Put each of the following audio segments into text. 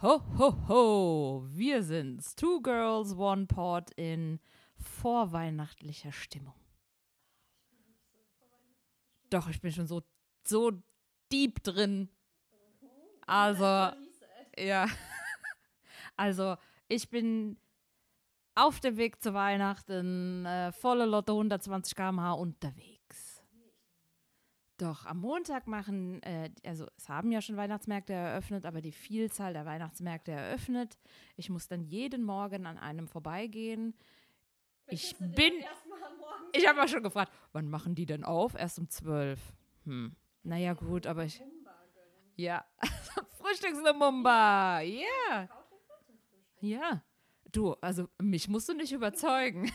Ho, ho, ho! Wir sind's. Two Girls, One Pot in vorweihnachtlicher Stimmung. Doch, ich bin schon so, so deep drin. Also, ja. Also, ich bin auf dem Weg zu Weihnachten, äh, volle Lotte 120 km/h unterwegs. Doch, am Montag machen, äh, also es haben ja schon Weihnachtsmärkte eröffnet, aber die Vielzahl der Weihnachtsmärkte eröffnet. Ich muss dann jeden Morgen an einem vorbeigehen. Ich bin. Ich habe mal schon gefragt, wann machen die denn auf? Erst um zwölf. Hm. Naja, gut, aber ich. Ja. Frühstücksnummer. Ja. Yeah. Ja. Du, also mich musst du nicht überzeugen.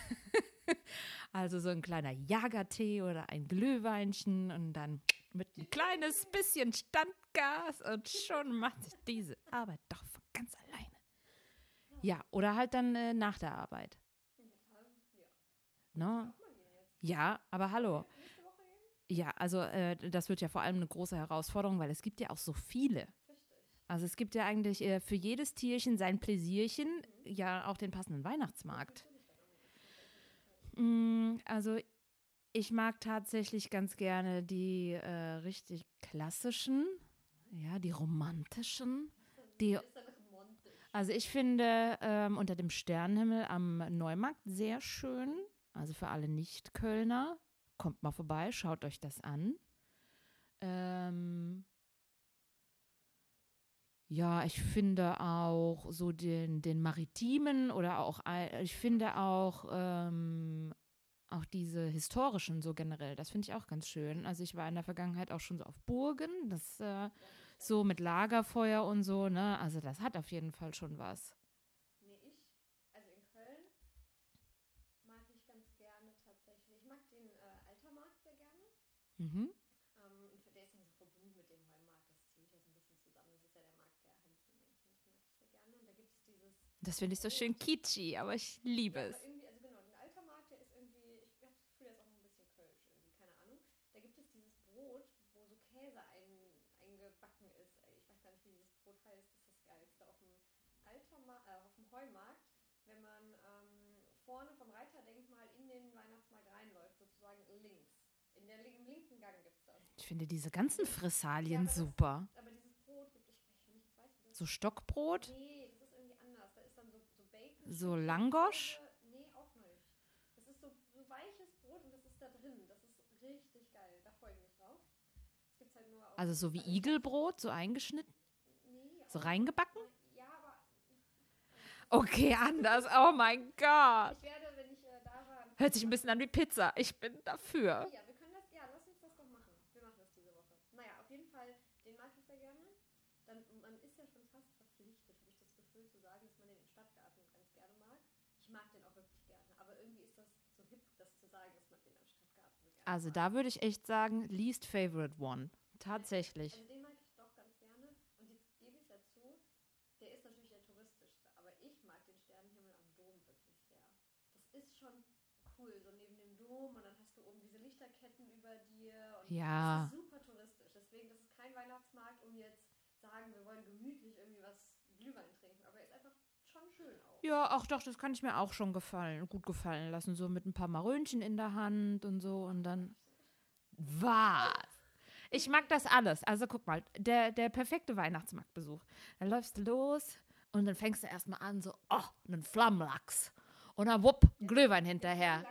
Also so ein kleiner Jagertee oder ein Glühweinchen und dann mit ein kleines bisschen Standgas und schon macht sich diese Arbeit doch von ganz alleine. Ja, oder halt dann äh, nach der Arbeit. No? Ja, aber hallo. Ja, also äh, das wird ja vor allem eine große Herausforderung, weil es gibt ja auch so viele. Also es gibt ja eigentlich äh, für jedes Tierchen sein Pläsierchen, ja auch den passenden Weihnachtsmarkt. Mm, also ich mag tatsächlich ganz gerne die äh, richtig klassischen, ja, die romantischen. Die, also ich finde ähm, unter dem Sternenhimmel am Neumarkt sehr schön. Also für alle Nicht-Kölner, kommt mal vorbei, schaut euch das an. Ähm, ja, ich finde auch so den, den Maritimen oder auch, ich finde auch, ähm, auch diese historischen so generell, das finde ich auch ganz schön. Also ich war in der Vergangenheit auch schon so auf Burgen, das äh, so mit Lagerfeuer und so, ne? Also das hat auf jeden Fall schon was. Nee, ich, also in Köln mag ich ganz gerne tatsächlich, ich mag den äh, Altermarkt sehr gerne. Mhm. Das finde ich so schön kitschy, aber ich liebe ja, es. Irgendwie, also genau, ein alter Markt, der ist irgendwie, ich habe das Gefühl, der ist auch ein bisschen kölsch irgendwie, keine Ahnung. Da gibt es dieses Brot, wo so Käse ein, eingebacken ist. Ich weiß gar nicht, wie dieses Brot heißt, das ist das geilste. Auf dem, Alterma äh, auf dem Heumarkt, wenn man ähm, vorne vom Reiterdenkmal in den Weihnachtsmarkt reinläuft, sozusagen links. In der, Im linken Gang gibt es das. Ich finde diese ganzen Frissalien ja, aber super. Das, aber dieses Brot gibt es, ich, ich weiß nicht, So Stockbrot? Nee, so Langosch? Nee, auch nicht. Das ist so, so weiches Brot und das ist da drin. Das ist richtig geil. Da freue ich mich drauf. Halt nur also so wie Igelbrot, so eingeschnitten? Nee. So reingebacken? Ja, aber. Okay, anders. Oh mein Gott. Ich werde, wenn ich äh, da war. Hört sich ein bisschen an wie Pizza. Ich bin dafür. Ja, wir können das. Ja, lass uns das doch machen. Wir machen das diese Woche. Naja, auf jeden Fall, den mag ich sehr gerne. Dann, man ist ja schon fast verpflichtet, habe ich das Gefühl zu sagen, dass man den in Stadtgarten gerne mag. Ich mag den auch wirklich gerne. Aber irgendwie ist das so hip, das zu sagen, dass man den am Stadtgarten gerne Also da würde ich echt sagen, least favorite one. Tatsächlich. Also den mag ich doch ganz gerne. Und jetzt gebe ich dazu, der ist natürlich der touristischste, aber ich mag den Sternenhimmel am Dom wirklich sehr. Das ist schon cool, so neben dem Dom und dann hast du oben diese Lichterketten über dir und ja. das ist super touristisch. Deswegen, das ist kein Weihnachtsmarkt, um jetzt sagen, wir wollen gemütlich irgendwie was Glühwein trinken, aber er ist einfach schon schön auch. Ja, auch doch, das kann ich mir auch schon gefallen, gut gefallen lassen. So mit ein paar Marönchen in der Hand und so und dann. Was? Ich mag das alles. Also guck mal, der, der perfekte Weihnachtsmarktbesuch. Da läufst du los und dann fängst du erstmal an, so, oh, einen Flammlachs. Und dann wupp, Glühwein hinterher.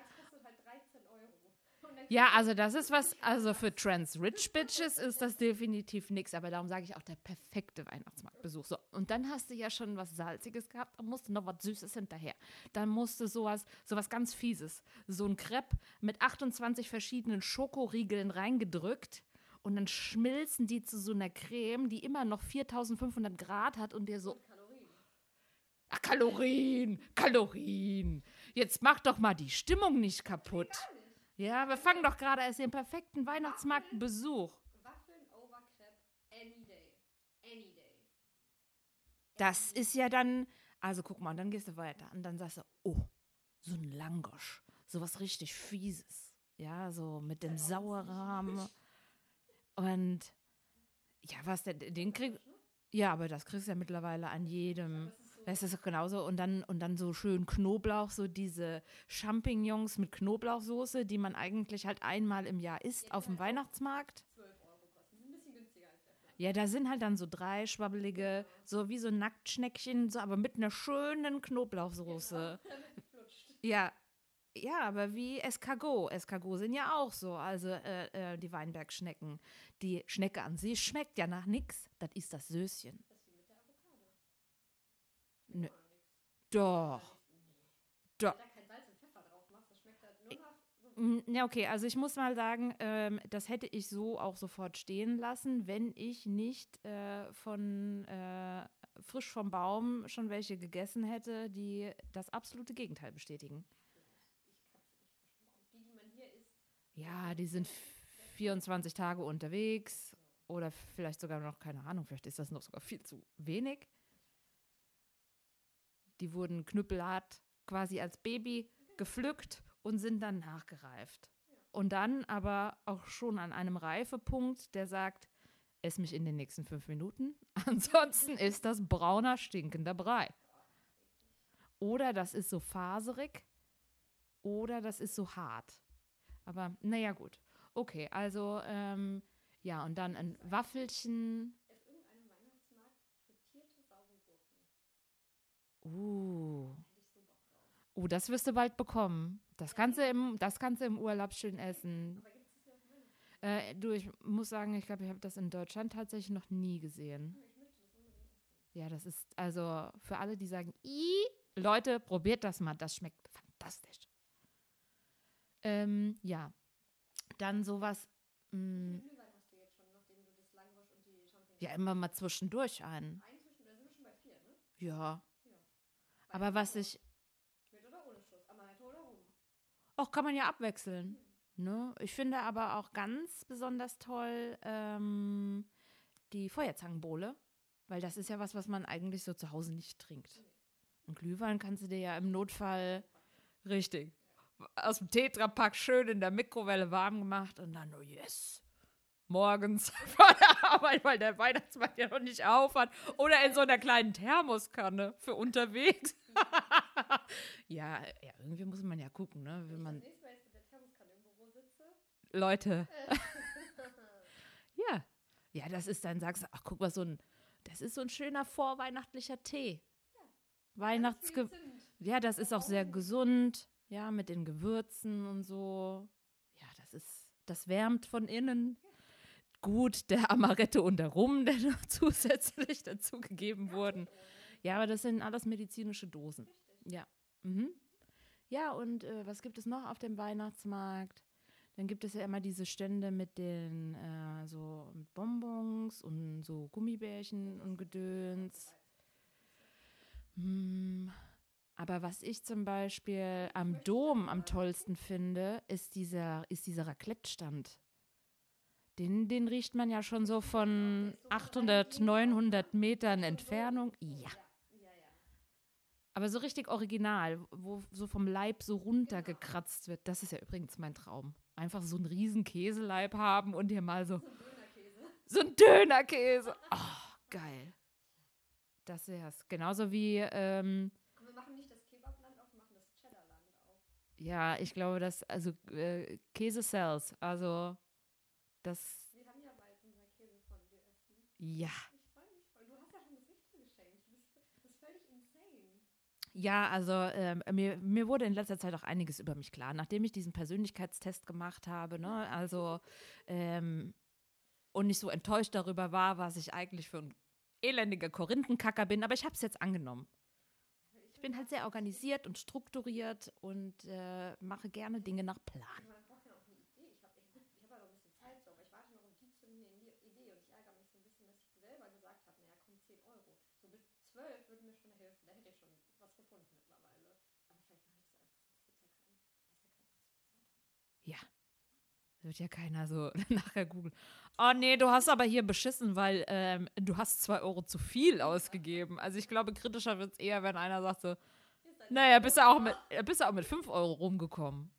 Ja, also das ist was, also für Trans Rich Bitches ist das definitiv nichts, aber darum sage ich auch der perfekte Weihnachtsmarktbesuch. So, und dann hast du ja schon was Salziges gehabt, dann musst du noch was Süßes hinterher. Dann musst du sowas, sowas ganz Fieses, so ein Crepe mit 28 verschiedenen Schokoriegeln reingedrückt und dann schmilzen die zu so einer Creme, die immer noch 4500 Grad hat und dir so. Ach, Kalorien, Kalorien. Jetzt mach doch mal die Stimmung nicht kaputt. Ja, wir fangen doch gerade erst den perfekten Weihnachtsmarktbesuch. Waffeln over Crepe any day. Any day. Das ist ja dann, also guck mal, dann gehst du weiter und dann sagst du, oh, so ein Langosch, so was richtig Fieses. Ja, so mit dem Sauerrahmen. Und ja, was, den, den krieg. Ja, aber das kriegst du ja mittlerweile an jedem. Das ist so. Das ist genauso. Und dann, und dann so schön Knoblauch, so diese Champignons mit Knoblauchsoße, die man eigentlich halt einmal im Jahr isst auf dem Weihnachtsmarkt. 12 Euro kosten. Ein bisschen günstiger als der Fleisch. Ja, da sind halt dann so drei schwabbelige, so wie so Nacktschneckchen, so aber mit einer schönen Knoblauchsoße. Flutscht. Ja, ja, aber wie Escargot. Escargot sind ja auch so, also äh, äh, die Weinbergschnecken. Die Schnecke an sich schmeckt ja nach nix. Das ist das Söschen. Nach so Mm, Ja, okay, also ich muss mal sagen, ähm, das hätte ich so auch sofort stehen lassen, wenn ich nicht äh, von äh, frisch vom Baum schon welche gegessen hätte, die das absolute Gegenteil bestätigen. Ja, die sind 24 Tage unterwegs oder vielleicht sogar noch, keine Ahnung, vielleicht ist das noch sogar viel zu wenig. Die wurden knüppelhart quasi als Baby gepflückt und sind dann nachgereift. Und dann aber auch schon an einem Reifepunkt, der sagt, ess mich in den nächsten fünf Minuten. Ansonsten ist das brauner, stinkender Brei. Oder das ist so faserig oder das ist so hart. Aber naja, gut. Okay, also ähm, ja, und dann ein Waffelchen. Uh. Oh, das wirst du bald bekommen. Das kannst du im, das kannst du im Urlaub schön essen. Äh, du, ich muss sagen, ich glaube, ich habe das in Deutschland tatsächlich noch nie gesehen. Ja, das ist also für alle, die sagen, I, Leute, probiert das mal, das schmeckt fantastisch. Ähm, ja, dann sowas, mh, Champignons... ja, immer mal zwischendurch ein. Ne? Ja. Aber was ich, Mit oder ohne Schuss? Amaretto oder Rum? auch kann man ja abwechseln. Ne? Ich finde aber auch ganz besonders toll ähm, die Feuerzangenbowle, weil das ist ja was, was man eigentlich so zu Hause nicht trinkt. Und Glühwein kannst du dir ja im Notfall richtig aus dem Tetrapack schön in der Mikrowelle warm gemacht und dann, oh yes, morgens vor der Arbeit, weil der Weihnachtsmarkt ja noch nicht auf hat. Oder in so einer kleinen Thermoskanne für unterwegs. ja, ja, irgendwie muss man ja gucken, ne? Wenn man. Leute. ja. Ja, das ist dann, sagst du, ach, guck mal, so ein, das ist so ein schöner vorweihnachtlicher Tee. Weihnachtsge Viel Zimt. Ja, das ist auch sehr gesund, ja, mit den Gewürzen und so. Ja, das ist, das wärmt von innen. Gut, der Amaretto und der Rum, der noch zusätzlich dazugegeben wurden. Ja, aber das sind alles medizinische Dosen. Ja. Mhm. Ja, und äh, was gibt es noch auf dem Weihnachtsmarkt? Dann gibt es ja immer diese Stände mit den äh, so mit Bonbons und so Gummibärchen und Gedöns. Hm. Aber was ich zum Beispiel am Dom am tollsten finde, ist dieser, ist dieser Raclette-Stand. Den, den riecht man ja schon so von 800, 900 Metern Entfernung. Ja. Aber so richtig original, wo so vom Leib so runtergekratzt wird. Das ist ja übrigens mein Traum. Einfach so einen riesen Käseleib haben und hier mal so, So ein Dönerkäse. so ein Dönerkäse. Oh, geil. Das wär's. Genauso wie, ähm, wir machen nicht das Kebabland auf, wir machen das Cheddarland auf. ja, ich glaube, dass, also äh, Käse-Cells, also das, Wir haben ja bald unser Käse von dir essen. ja. Ich freue mich voll. Du hast ja schon das Wichtel geschenkt. Du bist, das ist völlig insane. Ja, also ähm, mir, mir wurde in letzter Zeit auch einiges über mich klar, nachdem ich diesen Persönlichkeitstest gemacht habe, ne? Also ähm, und nicht so enttäuscht darüber war, was ich eigentlich für ein elendiger Korinthenkacker bin, aber ich habe es jetzt angenommen. Ich bin halt sehr organisiert und strukturiert und äh, mache gerne Dinge nach Plan. Man braucht ja auch eine Idee. Ich habe ich, ich hab ja noch ein bisschen Zeit so, aber ich warte noch auf die zündende Idee und ich ärgere mich so ein bisschen, dass ich selber gesagt habe, naja, komm, 10 Euro. So bis 12 würde mir schon helfen. Da hätte ich schon gefunden mittlerweile. Aber vielleicht mache ich das einfach, ja. Wird ja keiner so nachher googeln. Oh nee, du hast aber hier beschissen, weil ähm, du hast zwei Euro zu viel ausgegeben. Also ich glaube, kritischer wird es eher, wenn einer sagt so, dein naja, bist du auch mit, bist du auch mit 5 Euro rumgekommen.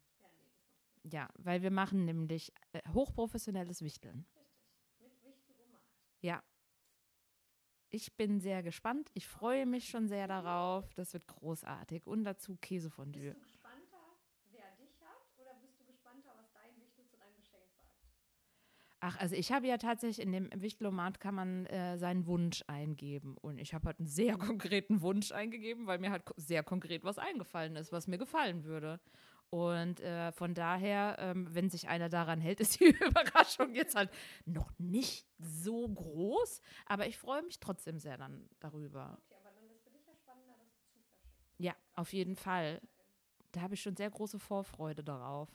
Ja, weil wir machen nämlich äh, hochprofessionelles Wichteln. Richtig. Mit Wichtel. Ja. Ich bin sehr gespannt. Ich freue mich schon sehr darauf. Das wird großartig. Und dazu Käsefondue. Bist du gespannter, wer dich hat, oder bist du gespannter, was dein Wichtel zu deinem Geschenk sagt? Ach, also ich habe ja tatsächlich in dem Wichtlomat kann man äh, seinen Wunsch eingeben. Und ich habe halt einen sehr konkreten Wunsch eingegeben, weil mir halt sehr konkret was eingefallen ist, was mir gefallen würde. Und äh, von daher, ähm, wenn sich einer daran hält, ist die Überraschung jetzt halt noch nicht so groß. Aber ich freue mich trotzdem sehr dann darüber. Okay, aber dann ist für dich ja spannender, das zu verschicken. Ja, auf jeden Fall. Da habe ich schon sehr große Vorfreude darauf.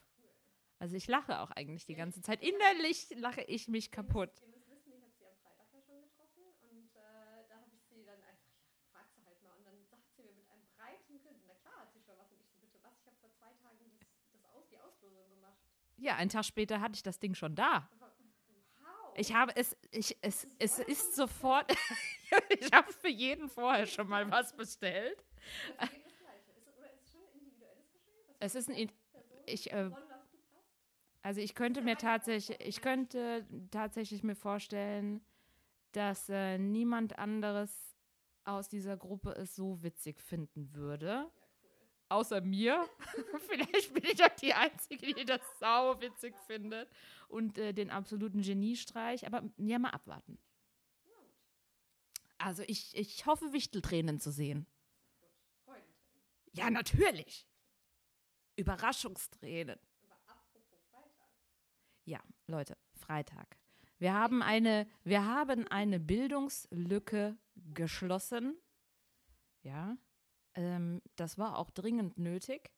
Also ich lache auch eigentlich die ganze Zeit. Innerlich lache ich mich kaputt. Ihr müsst wissen, ich habe sie am Freitag ja schon getroffen und äh, da habe ich sie dann einfach, ja, frag sie halt mal. Und dann sagt sie mir mit einem breiten Grinsen, na klar hat sie schon was. Und ich so, bitte was? Ich habe vor zwei Tagen das, das aus, die Auslosung gemacht. Ja, einen Tag später hatte ich das Ding schon da. Ich habe es, ich, es, es ist sofort, ich habe für jeden vorher schon mal was bestellt. Es- ist ein ich, äh, also ich könnte mir tatsächlich, ich könnte tatsächlich mir vorstellen, dass äh, niemand anderes aus dieser Gruppe es so witzig finden würde. Außer mir. Vielleicht bin ich ja die Einzige, die das sau witzig findet. Und äh, den absoluten Geniestreich. Aber ja, mal abwarten. Also ich, ich hoffe, Wichteltränen zu sehen. Ja, natürlich. Überraschungstränen. Ja, Leute, Freitag. Wir haben eine, wir haben eine Bildungslücke geschlossen. Ja, ähm, das war auch dringend nötig.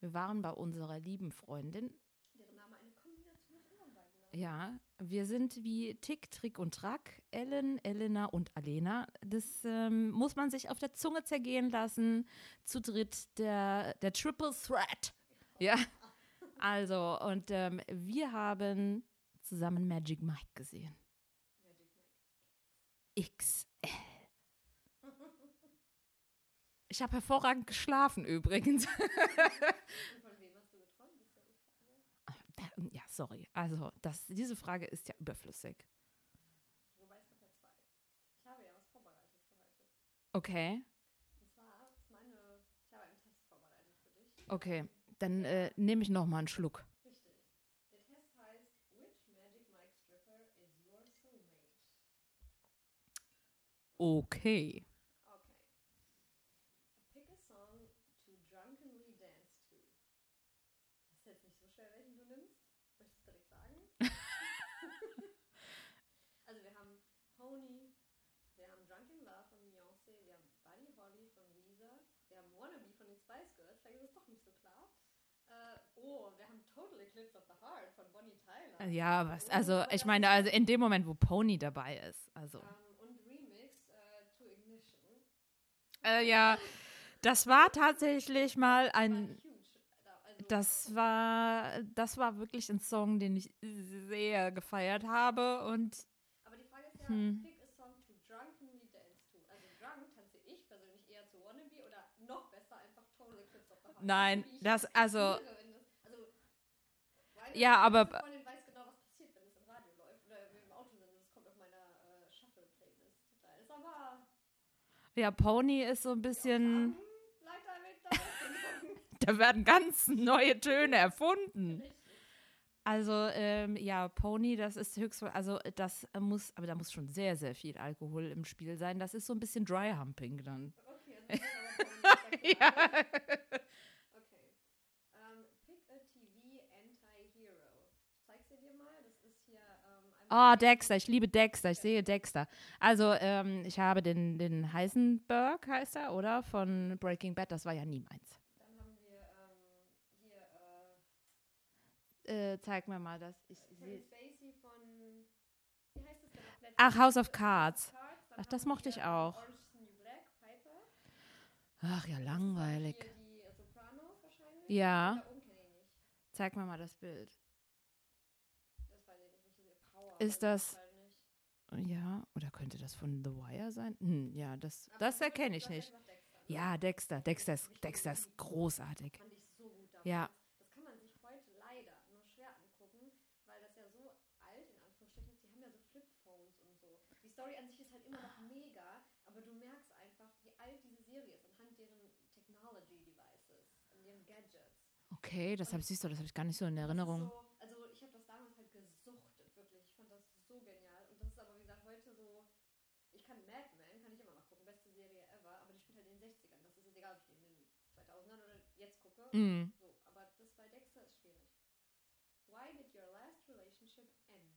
Wir waren bei unserer lieben Freundin. Ja, wir sind wie Tick, Trick und Track, Ellen, Elena und Alena. Das ähm, muss man sich auf der Zunge zergehen lassen. Zu dritt der, der Triple Threat. Ja, also, und ähm, wir haben zusammen Magic Mike gesehen. Magic Mike. XL. Ich habe hervorragend geschlafen übrigens. Ja sorry. Also, das, diese Frage ist ja überflüssig. Wobei es gab ja zwei. Ich habe ja was vorbereitet für heute. Okay, Und zwar ist meine, ich habe einen Test vorbereitet für dich. okay. Dann äh, nehme ich noch mal einen Schluck. Richtig. Der Test heißt, which Magic Mike Stripper is your soulmate? Okay. Okay. Pick a song to drunkenly dance to. Das ist jetzt nicht so schwer, welchen du nimmst. Möchtest du direkt sagen? also wir haben Pony, wir haben Drunken Love von Beyoncé, wir haben Buddy Holly von Weezer, wir haben Wannabe von den Spice Girls, vielleicht ist es doch nicht so klar. Äh, oh, wir haben Total Eclipse of the Heart von Bonnie Tyler. Ja, was, also ich meine, also in dem Moment, wo Pony dabei ist, also. Ähm, und Remix äh, to Ignition. Äh, ja, das war tatsächlich mal ein, Also, das war, das war wirklich ein Song, den ich sehr gefeiert habe und Aber die Frage ist ja, Hm. pick a song to drunkenly dance to. Also drunk tanze ich persönlich eher zu Wannabe oder noch besser einfach Total Eclipse of the Heart. Nein, das- also- Ja, aber- genau, äh, aber ja, Pony ist so ein bisschen, da. werden ganz neue Töne erfunden. Also, ähm, ja, Pony, das ist höchst, also das muss, aber da muss schon sehr, sehr viel Alkohol im Spiel sein. Das ist so ein bisschen Dry Humping dann. Okay, also ja klar. Okay. Ähm, pick a TV Anti-Hero. Ich zeig's dir mal. Das ist hier ähm, Ah, einmal- Dexter, ich liebe Dexter, ich sehe Dexter. Also, ähm, ich habe den, den Heisenberg, heißt er, oder? Von Breaking Bad, das war ja nie meins. Dann haben wir ähm, hier äh, Äh, zeig mir mal das. Ich Kevin Spacey von. Wie heißt das denn? Ach, House of Cards. Ach, das mochte ich auch. Black, Piper. Ach ja, langweilig. Äh. Ja. Zeig mir mal das Bild. Das weiß ich nicht. welche sie- Power. Ist das- ich. Ja, oder könnte das von The Wire sein? Hm, ja, das, Aber das erkenne ich nicht. Dexter? Ja, Dexter. Dexter ist, Dexter ist großartig. Fand ich so gut damals. Ja. Das kann man sich heute leider nur schwer angucken, weil das ja so alt in Anführungsstrichen ist. Die haben ja so Flipphones und so. Die Story an sich ist halt immer noch mega, aber du merkst einfach, wie alt diese Serie ist anhand deren Technology Devices, an deren Gadgets. Okay, das habe siehst du, das habe ich gar nicht so in Erinnerung. So, also ich habe das damals halt gesuchtet, wirklich. Ich fand das so genial. Und das ist aber, wie gesagt, heute so. Ich kann Mad Men, kann ich immer noch gucken, beste Serie ever, aber die spielt halt in den 60ern. Das ist jetzt egal, ob ich die in den 2000ern oder Mm. So, aber das bei Dexter ist schwierig. Why did your last relationship end?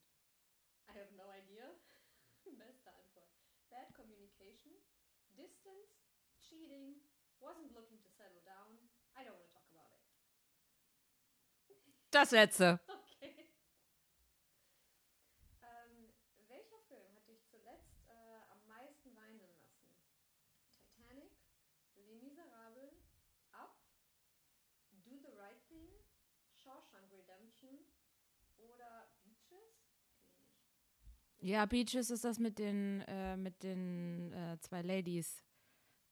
I have no idea. Beste Antwort. Bad communication, distance, cheating, wasn't looking to settle down. I don't want to talk about it. Das letzte. Okay. Ähm, welcher Film hat dich zuletzt äh, am meisten weinen lassen? Titanic, Les Miserables, Up, Do the Right Thing, Shawshank Redemption oder Beaches? Ja, Beaches ist das mit den, äh, mit den äh, zwei Ladies.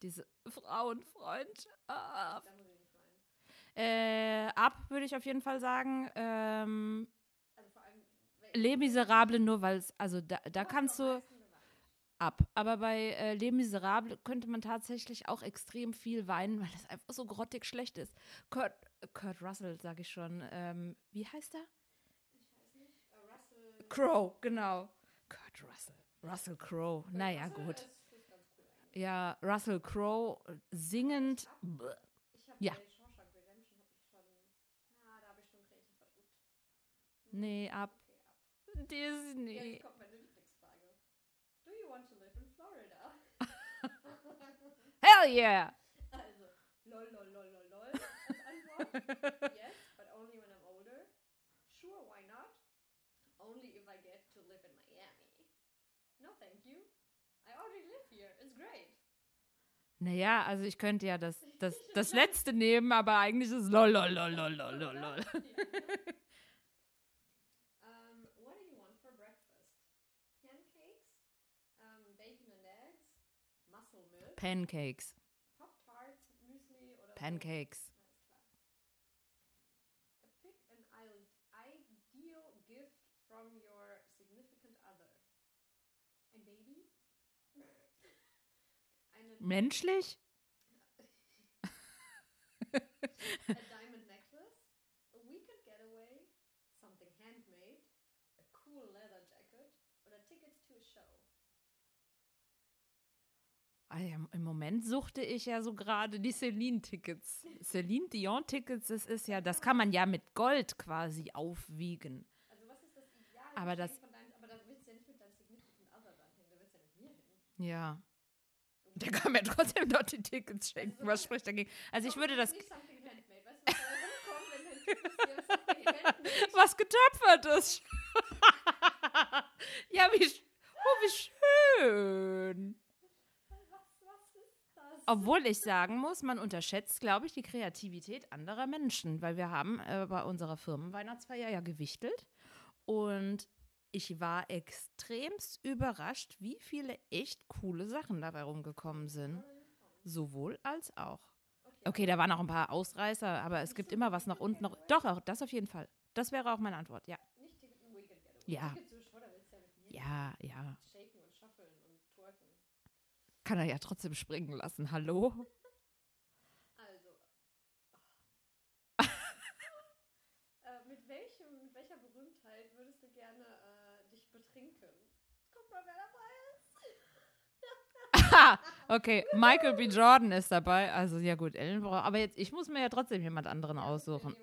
Diese Frauenfreund. Ah. Äh, ab, würde ich auf jeden Fall sagen. Ähm, Also vor allem. Les Miserables nur, weil es, also da, da kannst du ab. Aber bei äh, Les Miserables könnte man tatsächlich auch extrem viel weinen, weil das einfach so grottig schlecht ist. Kurt, Kurt Russell, sage ich schon. Ähm, wie heißt er? Ich weiß nicht. Äh, Russell. Crow, genau. Kurt Russell. Russell Crowe. Naja, Russell gut. Ist, cool. Ja, Russell Crowe äh, singend. Ich habe Ja. verdrückt. Nee, ab. Okay, ab. Disney. Jetzt kommt meine Lieblingsfrage. Do you want to live in Florida? Hell yeah! also, lol, lol, lol, lol, Antwort. yes, but only when I'm older. Sure, why not? Only if I get to live in Miami. No, thank you. I already live here. It's great. Naja, also ich könnte ja das, das, das letzte nehmen, aber eigentlich ist es lol, lol, lol, lol, lol, lol, lol. Ja, ne? um, what do you want for breakfast? Pancakes, um, bacon and eggs, muscle milk, Pancakes. Pop Tarts, Müsli oder Pancakes. Alles klar. Pick an i- ideal gift from your significant other. Ein Baby? Eine, Menschlich? a diamond necklace? A weekend getaway? Something handmade? A cool leather jacket? Oder tickets to a show? Ja, Im Moment suchte ich ja so gerade die Celine-Tickets. Celine Dion-Tickets, das ist ja, das kann man ja mit Gold quasi aufwiegen. Also was ist das ideale Aber das- deinem, aber da willst du ja nicht mit deinem significant other dann hin, da willst du ja mit mir hin. Ja. Der kann mir trotzdem noch die Tickets schenken. Was spricht dagegen? Also ich würde das, Nicht was getöpfert ist. ja, wie, oh, wie schön. Obwohl ich sagen muss, man unterschätzt, glaube ich, die Kreativität anderer Menschen, weil wir haben äh, bei unserer Firmenweihnachtsfeier ja gewichtelt und ich war extremst überrascht, wie viele echt coole Sachen dabei rumgekommen sind. Sowohl als auch. Okay, da waren auch ein paar Ausreißer, aber es gibt immer was nach unten noch. Doch, auch das auf jeden Fall. Das wäre auch meine Antwort, ja. Ja. Ja Ja. Kann er ja trotzdem springen lassen. Hallo? Also. äh, mit, welchem, mit welcher Berühmtheit würdest du gerne äh, dich betrinken? Guck mal, wer dabei ist. Ha! Okay, Michael B. Jordan ist dabei. Also, ja gut, Ellen braucht. Aber jetzt, ich muss mir ja trotzdem jemand anderen aussuchen.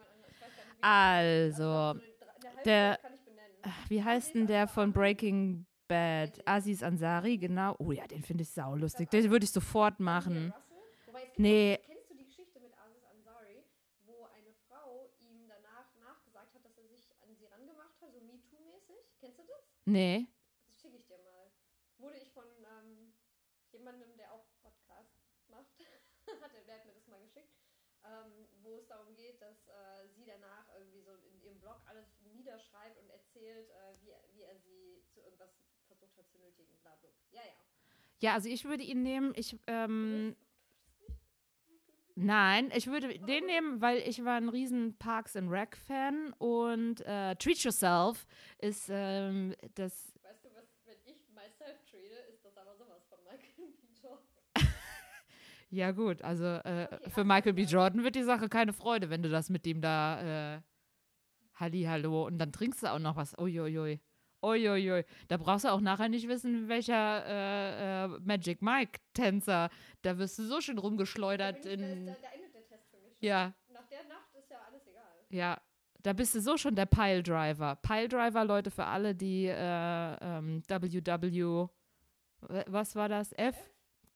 Also, so eine eine der- wie heißt denn der von Breaking Bad? Aziz Ansari, genau. Oh ja, den finde ich saulustig. Den würde ich sofort machen. Russell? Wobei, es gibt Nee. auch- erzählt, äh, wie, wie er sie zu irgendwas versucht hat zu nötigen. Bla, bla. Ja, ja. Ja, also ich würde ihn nehmen. Ich, ähm, Nein, ich würde den nehmen, weil ich war ein riesen Parks and Rec Fan und äh, Treat Yourself ist ähm, das. Weißt du was, wenn ich myself treate, ist das aber sowas von Michael B. Jordan. ja gut, also äh, okay, für Michael B. Jordan wird die Sache keine Freude, wenn du das mit ihm da äh, Hallo und dann trinkst du auch noch was. Uiuiui. Uiuiui. Da brauchst du auch nachher nicht wissen, welcher äh, äh, Magic Mike-Tänzer. Da wirst du so schön Da, rumgeschleudert bin ich, da, in. da, da endet der Test für mich. Ja, Nach der Nacht ist ja alles egal. ja. Da bist du so schon der Piledriver. Piledriver, Leute, für alle, die äh, ähm, WW, w- was war das? F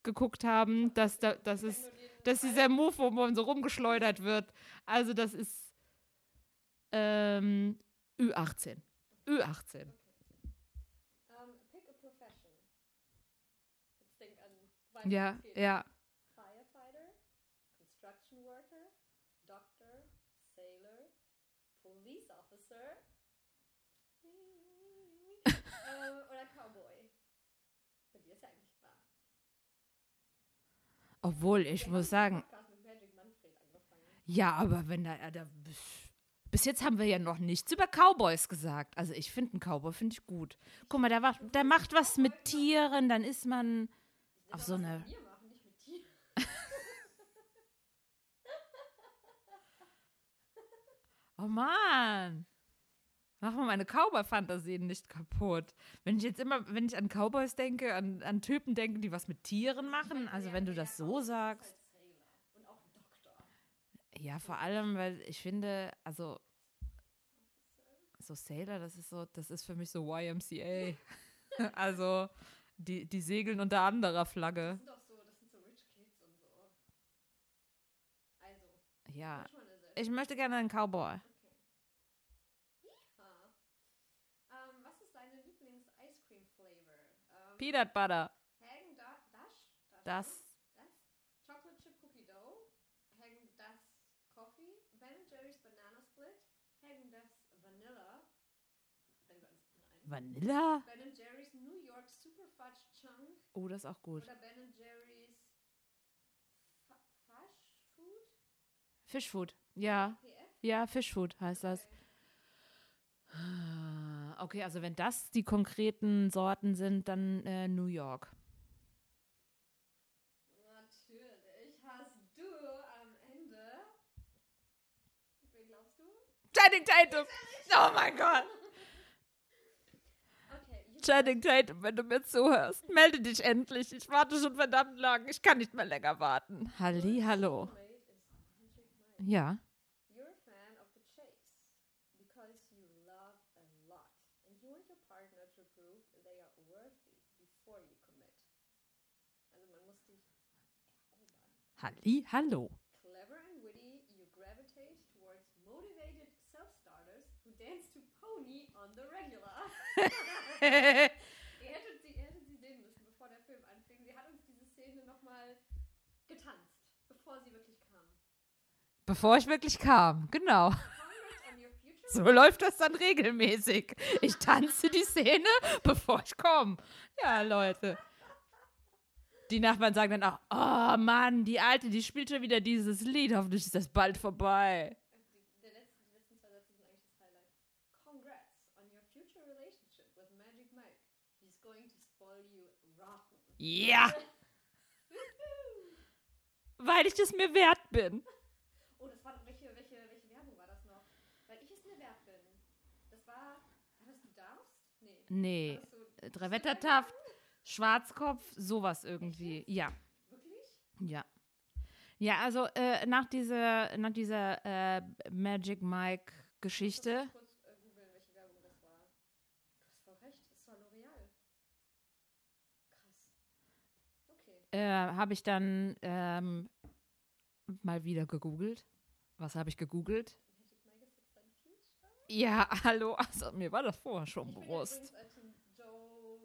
geguckt haben, dass da, das ist. kenn nur den Das ist Teil. dieser Move, wo man so rumgeschleudert wird. Also das ist ähm, Ü18. Ü18. Ähm, pick a profession. Jetzt denk an Ja, Empfehlungen. ja. Firefighter, Construction Worker, Doctor, Sailor, Police Officer ähm, oder Cowboy. Bei dir ist ja eigentlich klar. Obwohl, ich Wir muss sagen, ja, aber wenn da, da bis jetzt haben wir ja noch nichts über Cowboys gesagt. Also ich finde einen Cowboy finde ich gut. Guck mal, der, macht- der macht was mit Tieren, dann ist man auf so eine machen. Oh Mann. Mach mal meine Cowboy-Fantasien nicht kaputt. Wenn ich jetzt immer, wenn ich an Cowboys denke, an, an Typen denke, die was mit Tieren machen, also wenn du das so sagst. Als Sailor und auch Doktor. Ja, vor allem, weil ich finde, also so Sailor, das ist so, das ist für mich so YMCA. also die, die segeln unter anderer Das Flagge. sind doch so, das sind so Rich Kids und so. Also, Ja, ich möchte gerne einen Cowboy. Okay. Yeehaw. Ähm, was ist deine Lieblings-Ice-Cream-Flavor? Ähm, Peanut Butter. Hagen da Dash? Das. Das? Chocolate Chip Cookie Dough? Hagen das Coffee? Ben Jerry's Banana Split? Hagen das Vanilla? Wenn wir uns nein. Vanilla? Ben Jerry's New York Super Fudge Chunk? Oh, das ist auch gut. Oder Ben Jerry's Fash Food? Fischfood. Ja, ja, Fischfood heißt das. Okay. Ah, Okay, also wenn das die konkreten Sorten sind, dann äh, New York. Natürlich. Hast du am Ende. Wen glaubst du? Channing Tatum! Oh mein Gott! Channing Tatum, wenn du mir zuhörst, melde dich endlich. Ich warte schon verdammt lang. Ich kann nicht mehr länger warten. Halli, hallo. Ja. Also. Halli, hallo. Clever and witty, you gravitate towards motivated self-starters who dance to Pony on the regular. Ihr hättet sie, ihr hättet sie sehen müssen, bevor der Film anfing. Sie hat uns diese Szene nochmal getanzt, bevor sie wirklich kam. Bevor ich wirklich kam, genau. So läuft das dann regelmäßig. Ich tanze die Szene, bevor ich komme. Ja, Leute. Die Nachbarn sagen dann auch, oh Mann, die Alte, die spielt schon wieder dieses Lied. Hoffentlich ist das bald vorbei. Die, der letzte, die letzten zwei Sätze sind eigentlich das Highlight. Congrats on your future relationship with Magic Mike. He's going to spoil you rotten. Ja, weil ich das mir wert bin. Oh, das war doch, welche, welche, welche Werbung war das noch? Weil ich es mir wert bin. Das war, war das du darfst? Nee. Nee, so, Drei-Wetter-Taft, Schwarzkopf, sowas irgendwie. Ja, Wirklich? ja. Ja, also äh, nach dieser, nach dieser äh, Magic Mike-Geschichte. Ich muss kurz äh, googeln, welche Werbung das war. Du hast voll recht, das war L'Oreal. Krass. Okay. Äh, habe ich dann ähm, mal wieder gegoogelt. Was habe ich gegoogelt? Ja, hallo. Also, mir war das vorher schon Ich bewusst. Joe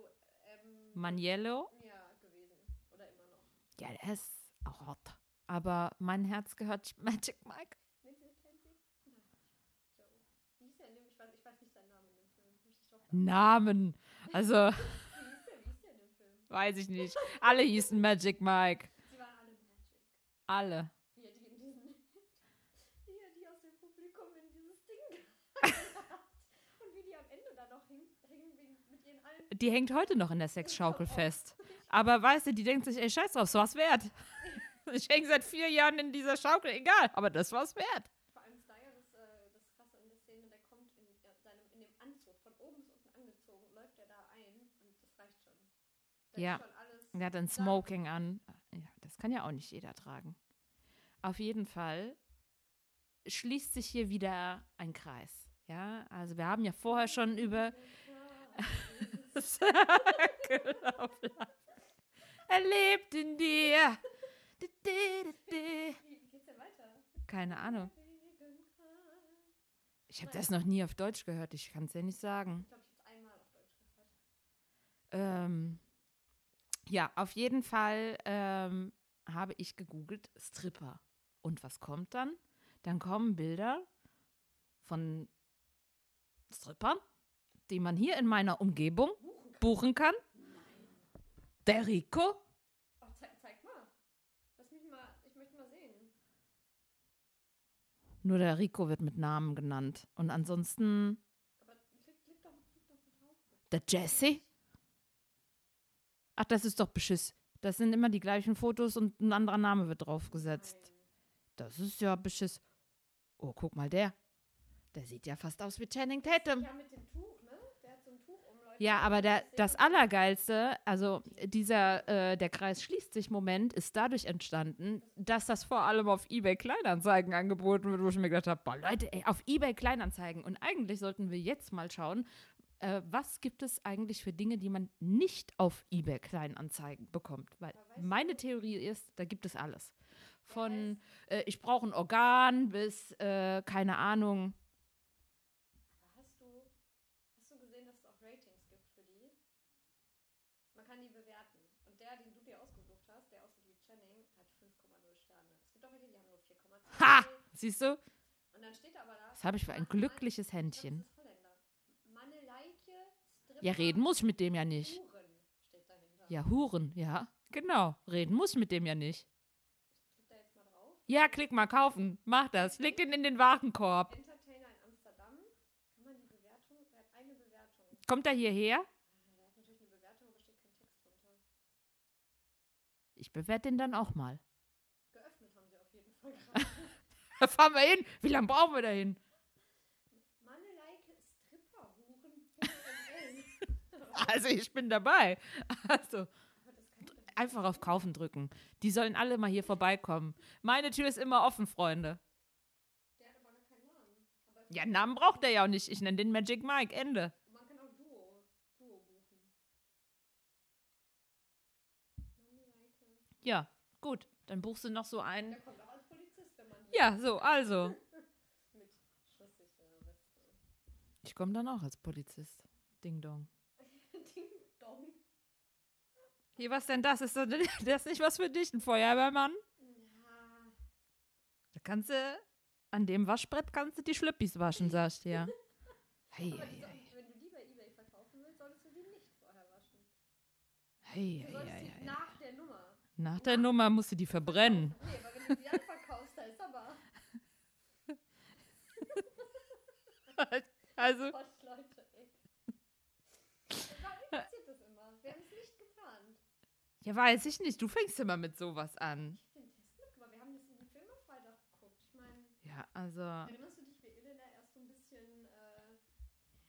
M. Maniello? Ja, gewesen. Oder immer noch. Ja, der ist auch hot. Aber mein Herz gehört Magic Mike. Namen in weiß ich nicht. Alle hießen Magic Mike. Sie waren alle Magic. Alle. Wie er die in diesen. Er die aus dem Publikum in dieses Ding. Und wie die am Ende da noch hingen wegen- mit ihren allen. Die hängt heute noch in der Sexschaukel fest. Aber weißt du, die denkt sich, ey, scheiß drauf, so was wert. Ich hänge seit vier Jahren in dieser Schaukel, egal, aber das war's wert. Vor allem Steyer, das, äh, das Krasse in der Szene, der kommt in, äh, seinem, in dem Anzug, von oben bis unten angezogen, läuft er da ein und das reicht schon. Da Ja. Er hat ein Smoking an. Ja, das kann ja auch nicht jeder tragen. Auf jeden Fall schließt sich hier wieder ein Kreis. Ja, also wir haben ja vorher schon über Circle of Life. Er lebt in dir. Di, di, di, di. Wie geht's denn weiter? Keine Ahnung. Ich habe das noch nie auf Deutsch gehört. Ich kann es ja nicht sagen. Ich glaube, ich habe es einmal auf Deutsch gehört. Ähm, ja, auf jeden Fall ähm, habe ich gegoogelt Stripper. Und was kommt dann? Dann kommen Bilder von Strippern, die man hier in meiner Umgebung buchen kann. Der Rico. Oh, zeig, zeig mal. Lass mich mal, ich möchte mal sehen. Nur der Rico wird mit Namen genannt. Und ansonsten Aber klick, klick doch, klick doch der Jesse. Ach, das ist doch Beschiss. Das sind immer die gleichen Fotos und ein anderer Name wird draufgesetzt. Das ist ja Beschiss. Oh, guck mal, der. Der sieht ja fast aus wie Channing Tatum. Ja, mit dem Tuch, ne? Der hat so ein Tuch um, Leute. Ja, aber der, Das Allergeilste, also dieser, äh, der Kreis schließt sich Moment, ist dadurch entstanden, dass das vor allem auf eBay Kleinanzeigen angeboten wird, wo ich mir gedacht habe, boah Leute, ey, auf eBay Kleinanzeigen. Und eigentlich sollten wir jetzt mal schauen, äh, was gibt es eigentlich für Dinge, die man nicht auf eBay Kleinanzeigen bekommt. Weil meine Theorie ist, da gibt es alles. Von äh, ich brauche ein Organ bis, äh, keine Ahnung, hast du, hast du gesehen, dass es auch Ratings gibt für die? Man kann die bewerten. Und der, den du dir ausgesucht hast, der aussieht wie Channing, hat 5,0 Sterne. Es gibt auch welche, die haben nur 4,2. ha! Siehst du? Und dann steht aber da. Was habe ich für ein glückliches Händchen. das ist Holländer. Maneleike, Stripper, Ja, reden muss ich mit dem ja nicht. Huren steht dahinter. Ja, Huren, ja. Genau. Reden muss ich mit dem ja nicht. Klick da jetzt mal drauf. Ja, klick mal kaufen. Mach das. Leg den in den Warenkorb. Entertainer in Amsterdam. Kann man die Bewertung? Er hat eine Bewertung. Kommt er hierher? Ja, Der hat natürlich eine Bewertung, aber steht kein Text drunter. Ich bewerte den dann auch mal. Geöffnet haben sie auf jeden Fall gerade. Da fahren wir hin. Wie lange brauchen wir da hin? Maneleike, Stripper, Huren, HML. Also, ich bin dabei. Also, einfach auf Kaufen drücken. Die sollen alle mal hier vorbeikommen. Meine Tür ist immer offen, Freunde. Der hat aber noch keinen Namen. Aber Ja, Namen braucht er ja auch nicht. Ich nenne den Magic Mike. Ende. man kann auch Duo, Duo buchen. Maneleike. Ja, gut. Dann buchst du noch so einen. Der kommt auch als Polizist, wenn man Ja, so, also. mit schusssicherer Weste. Ich komme dann auch als Polizist. Ding dong. Ding Dong. Hier, was denn das? Ist das, das ist nicht was für dich, ein Feuerwehrmann? Ja, Da kannst du, an dem Waschbrett kannst du die Schlüppis waschen, sagst du ja. Hey, hey, hey, wenn du die bei Ebay verkaufen willst, solltest du die nicht vorher waschen. hey, Du hey, hey, hey. nach der Nummer. Nach der Nummer musst du die verbrennen. Nee, aber wenn du die dann verkaufst, da ist aber Also, Gott, Leute, ey. Warum passiert das immer? Wir haben es nicht geplant. Ja, weiß ich nicht. Du fängst immer mit sowas an. Ich bin Test mitgemacht. Wir haben das in den Film Freitag geguckt. Ich meine, Ja, also, erinnerst du dich, wie Elena erst so ein bisschen, äh,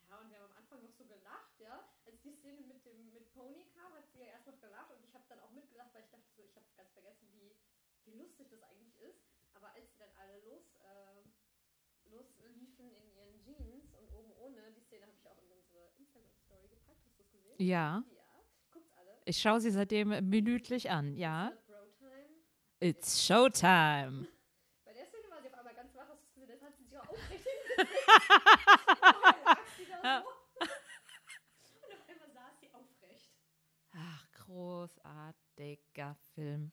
ja, und wir haben am Anfang noch so gelacht, ja? Als die Szene mit dem mit Pony kam, hat sie ja erst noch gelacht und ich habe dann auch mitgelacht, weil ich dachte so, ich habe ganz vergessen, wie, wie lustig das eigentlich ist. Aber als sie dann alle los, äh, losliefen in ihren Jeans und oben ohne, die Szene habe ich auch in unsere Instagram-Story gepackt. Hast du es gesehen? ja. Ja. Ich schaue sie seitdem minütlich an, ja. It's Showtime. Bei der Szene war sie auf einmal ganz wach, das hat sie sich auch aufrecht hingesetzt. So. Und auf einmal saß sie aufrecht. Ach, großartiger Film.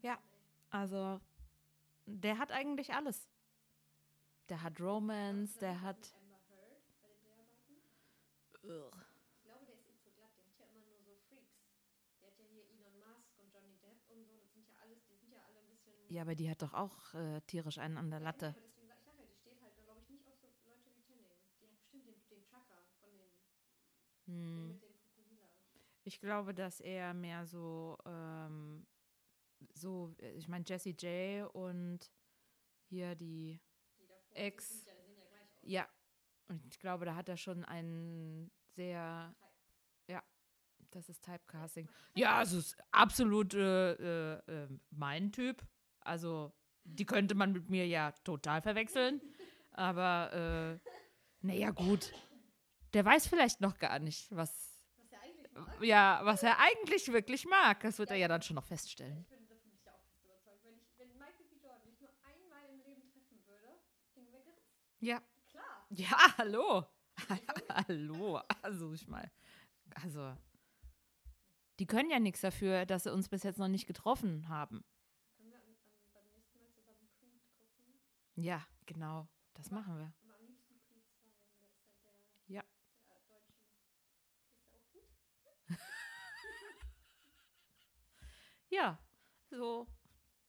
Ja, also, der hat eigentlich alles. Der hat Romance, der hat. Ugh. Ich glaube, der ist ihm zu glatt. Der hat ja immer nur so Freaks. Der hat ja hier Elon Musk und Johnny Depp und so. Das sind ja alles, die sind ja alle ein bisschen. Ja, aber die hat doch auch äh, tierisch einen an der Latte. Ich, halt, glaube ich, nicht auf so Leute wie Channing. Die hat bestimmt den, den Trucker von den, den Hm. mit den Fukuhila. Ich glaube, dass er mehr so, ähm, so, äh, ich meine, Jessie J und hier die Die davor Ex. ja, ja und ich glaube, da hat er schon einen sehr, ja, das ist Typecasting. Ja, also es ist absolut äh, äh, äh, mein Typ. Also die könnte man mit mir ja total verwechseln. Aber äh, naja, gut. Der weiß vielleicht noch gar nicht, was, Was er eigentlich mag. ja, was er eigentlich wirklich mag. Das wird er ja dann schon noch feststellen. Ich bin davon nicht auch fest überzeugt. Wenn, ich, wenn Michael B. Jordan mich nur einmal im Leben treffen würde, weggeritzt. Ja. Klar. Ja, hallo. hallo. Also ich mal. Also. Die können ja nichts dafür, dass sie uns bis jetzt noch nicht getroffen haben. Können wir an, an, beim nächsten Mal zusammen Creed gucken? Ja, genau. Das machen wir. Aber am liebsten Creed 2. weil Das ist ja der, Ja. der deutsche. Ist ja auch gut. Ja, so,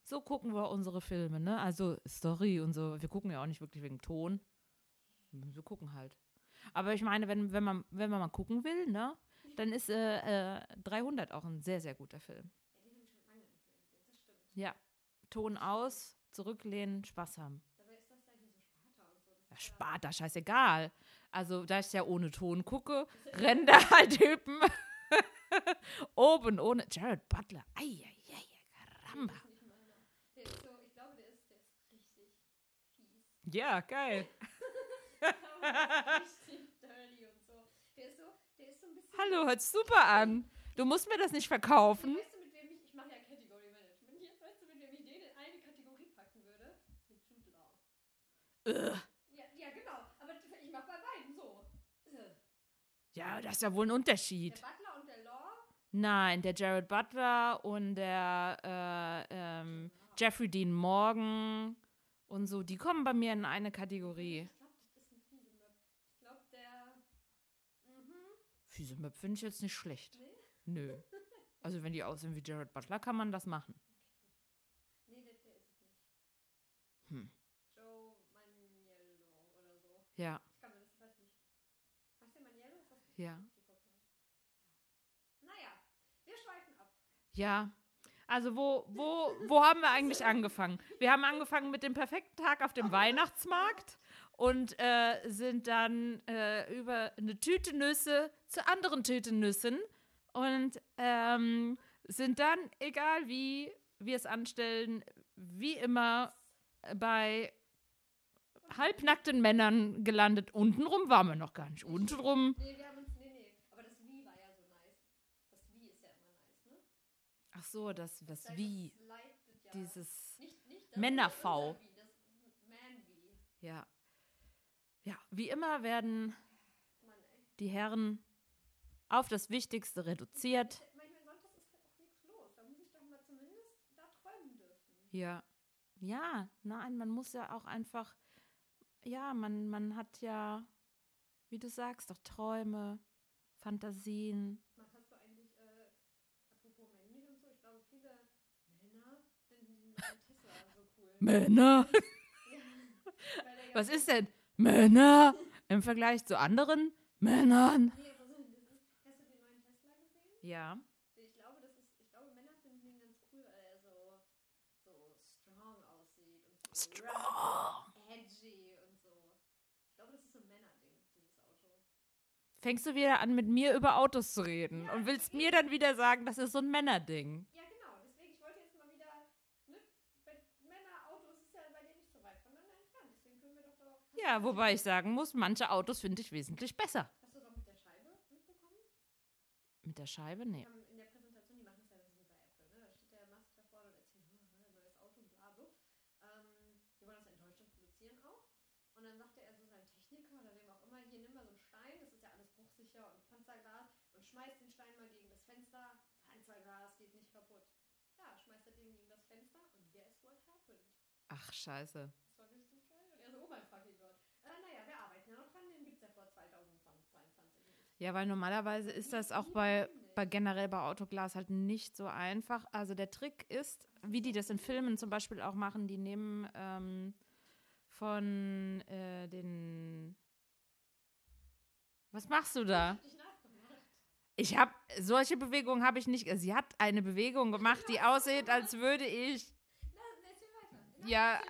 so gucken wir unsere Filme, ne? Also Story und so. Wir gucken ja auch nicht wirklich wegen Ton. Wir gucken halt. Aber ich meine, wenn, wenn, man, wenn man mal gucken will, ne? Dann ist äh, äh, 300 auch ein sehr, sehr guter Film. Ja. Ton aus, zurücklehnen, Spaß haben. Dabei ist das ja hier so Sparta ja- Sparta, scheißegal. Also, da ich ja ohne Ton gucke, rennen da halt Typen oben ohne. Jared Butler. Eieiei, Karamba. Der ist nicht meiner. Der ist so, ich glaube, der ist, der ist richtig fies. Ja, geil. richtig dirty und so. Der ist so, der ist so ein bisschen. Hallo, hört super an. Du musst mir das nicht verkaufen. Weißt du, mit wem ich, ich mache ja Category Management weißt du, mit wem ich den in eine Kategorie packen würde? Mit Jude Law. Ugh. Ja, ja, genau. Aber ich mache bei beiden so. Äh. Ja, das ist ja wohl ein Der Unterschied. Butler und der Law. Nein, der Jared Butler und der äh, ähm, Jeffrey Dean Morgan und so, die kommen bei mir in eine Kategorie. Ich glaube, das ist ein fiese Möb. Ich glaube, der. Mhm. Fiese Möb finde ich jetzt nicht schlecht. Nee? Nö. Also wenn die aussehen wie Jared Butler, kann man das machen. Nee, der, der ist es nicht. Hm. Joe Maniello oder so. Ja, Ich kann mir das, weiß nicht. Heißt der Maniello? Ist das ja. Naja, wir schweifen ab. Ja. Also wo, wo, wo haben wir eigentlich angefangen? Wir haben angefangen mit dem perfekten Tag auf dem Weihnachtsmarkt und äh, sind dann äh, über eine Tüte Nüsse zu anderen Tüten Nüssen und ähm, sind dann, egal wie wir es anstellen, wie immer bei halbnackten Männern gelandet. Untenrum waren wir noch gar nicht. Untenrum. Nee, wir haben uns. Nee, nee. Aber das Wie war ja so nice. Das Wie ist ja immer nice, ne? Ach so, das, das Wie. Das ja. Dieses. Nicht, nicht das Männer-V. Ja. Ja, wie immer werden Mann, die Herren auf das Wichtigste reduziert. Halt. Ja. Ja, nein, man muss ja auch einfach, ja, man, man hat ja, wie du sagst, doch Träume, Fantasien. Was hast du eigentlich, äh, apropos männlich und so, ich glaube, viele Männer finden diesen neuen Tesla so cool. Männer? Ja Was ist denn Männer im Vergleich zu anderen Männern? Nee, aber so, das ist, hast du den neuen Tesla gesehen? Ja. Ich glaube, das ist, ich glaube, Männer finden ihn ganz cool, weil er so, so strong aussieht und so rough, edgy und so. Ich glaube, das ist so ein Männerding, dieses Auto. Fängst du wieder an, mit mir über Autos zu reden und willst mir dann wieder sagen, das ist so ein Männerding. Ja, genau. Deswegen, ich wollte jetzt mal wieder, ne, bei Männerautos ist ja bei denen nicht so weit voneinander entfernt. Deswegen können wir doch da. Hast Ja, wobei ich sagen muss, manche Autos finde ich wesentlich besser. Hast du das auch mit der Scheibe mitbekommen? Mit der Scheibe? Nee. In der Präsentation, die machen das ja bei Apple, ne? Da steht der Musk davor und erzählt, oh, ein neues Auto, bla, bla. Ähm, die wollen das in Deutschland produzieren auch. Und dann sagte er so seinem Techniker oder wem auch immer, hier nimm mal so einen Stein, das ist ja alles bruchsicher und Panzerglas und schmeiß den Stein mal gegen das Fenster. Panzerglas geht nicht kaputt. Ja, schmeißt er den gegen das Fenster und guess what happened? Ach, scheiße. Das war richtig geil. Und er so, oh mein fucking Gott. Äh, naja, wir arbeiten ja noch dran, den gibt's ja vor 2022 nicht. Ja, weil normalerweise ist das auch bei, bei generell bei Autoglas halt nicht so einfach. Also der Trick ist, wie die das in Filmen zum Beispiel auch machen, die nehmen ähm, von äh, den. Was machst du da? Ich habe solche Bewegungen habe ich nicht. Sie hat eine Bewegung gemacht, die aussieht, als würde ich. Ja.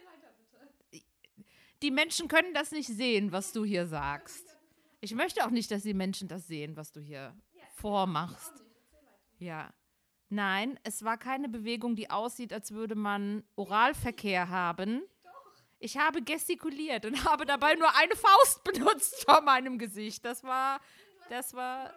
Die Menschen können das nicht sehen, was du hier sagst. Ich möchte auch nicht, dass die Menschen das sehen, was du hier Ja, vormachst. Ja. Nein, es war keine Bewegung, die aussieht, als würde man Oralverkehr haben. Doch. Ich habe gestikuliert und habe dabei nur eine Faust benutzt vor meinem Gesicht. Das war, das war,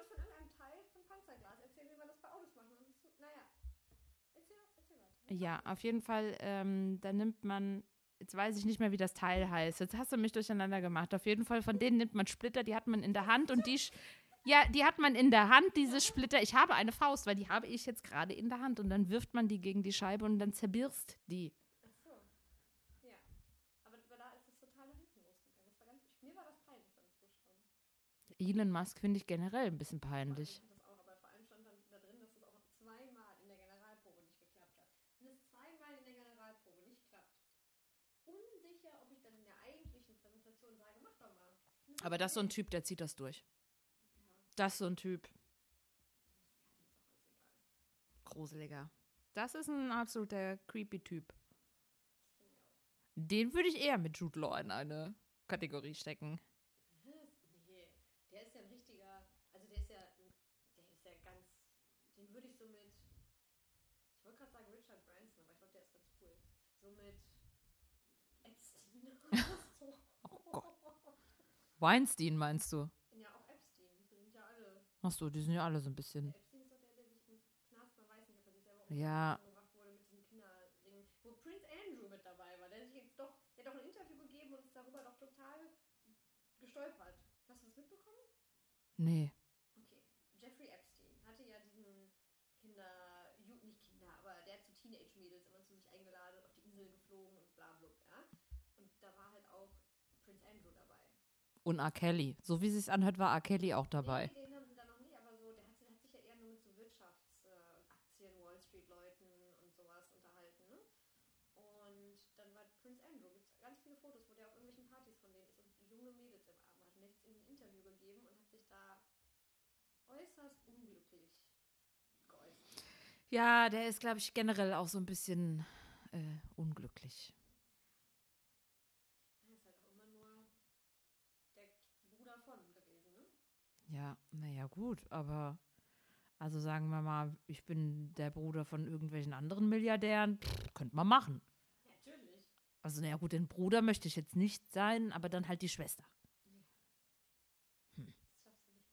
ja, auf jeden Fall, ähm, da nimmt man, jetzt weiß ich nicht mehr, wie das Teil heißt. Jetzt hast du mich durcheinander gemacht. Auf jeden Fall, von denen nimmt man Splitter, die hat man in der Hand und die, ja, die hat man in der Hand, diese Splitter. Ich habe eine Faust, weil die habe ich jetzt gerade in der Hand und dann wirft man die gegen die Scheibe und dann zerbirst die. Elon Musk finde ich generell ein bisschen Ich peinlich. fand das auch, aber vor allem stand dann da drin, dass es auch noch zweimal in der Generalprobe nicht geklappt hat. Wenn es zweimal in der Generalprobe nicht klappt, unsicher, ob ich dann in der eigentlichen Präsentation sage, mach doch mal. Aber das ist so ein Typ, der zieht das durch. Das ist so ein Typ. Gruseliger. Das ist ein absoluter creepy Typ. Den würde ich eher mit Jude Law in eine Kategorie stecken. Nee, der ist ja ein richtiger, also der ist ja, der ist ja ganz, den würde ich so mit, ich wollte gerade sagen Richard Branson, aber ich glaube, der ist ganz cool. So mit Epstein. so. Oh Gott. Weinstein meinst du? Ja, auch Epstein, die sind ja alle. Achso, die sind ja alle so ein bisschen. Epstein ist doch der, der sich im Knast, weiß nicht, ob er sich selber Ja. umgebracht wurde mit diesem Kinderding, wo Prince Andrew mit dabei war, der sich jetzt doch, der hat doch ein Interview gegeben und ist darüber doch total gestolpert. Hast du das mitbekommen? Nee. Okay. Jeffrey Epstein hatte ja diesen Kinder, Ju- nicht Kinder, aber der hat so Teenage-Mädels immer zu sich eingeladen, auf die Insel geflogen und bla bla, ja. Und da war halt auch Prince Andrew dabei. Und R. Kelly. So wie es sich anhört, war R. Kelly auch dabei. Nee, den haben sie da noch nie, aber so, der hat, hat sich ja eher nur mit so Wirtschafts-, äh, und Aktien, Wall Street-Leuten und sowas unterhalten, ne? Und dann war Prince Andrew, gibt ganz viele Fotos, wo der auf irgendwelchen Partys von denen ist und junge Mädels im Arm hat. Und der hat jetzt ein Interview gegeben und hat sich da äußerst unglücklich geäußert. Ja, der ist, glaube ich, generell auch so ein bisschen äh, unglücklich. Er ist halt auch immer nur der Bruder von gewesen, ne? Ja, naja, gut, aber also sagen wir mal, ich bin der Bruder von irgendwelchen anderen Milliardären, pff, könnte man machen. Natürlich. Also, naja, gut, den Bruder möchte ich jetzt nicht sein, aber dann halt die Schwester. Das schaffst du nicht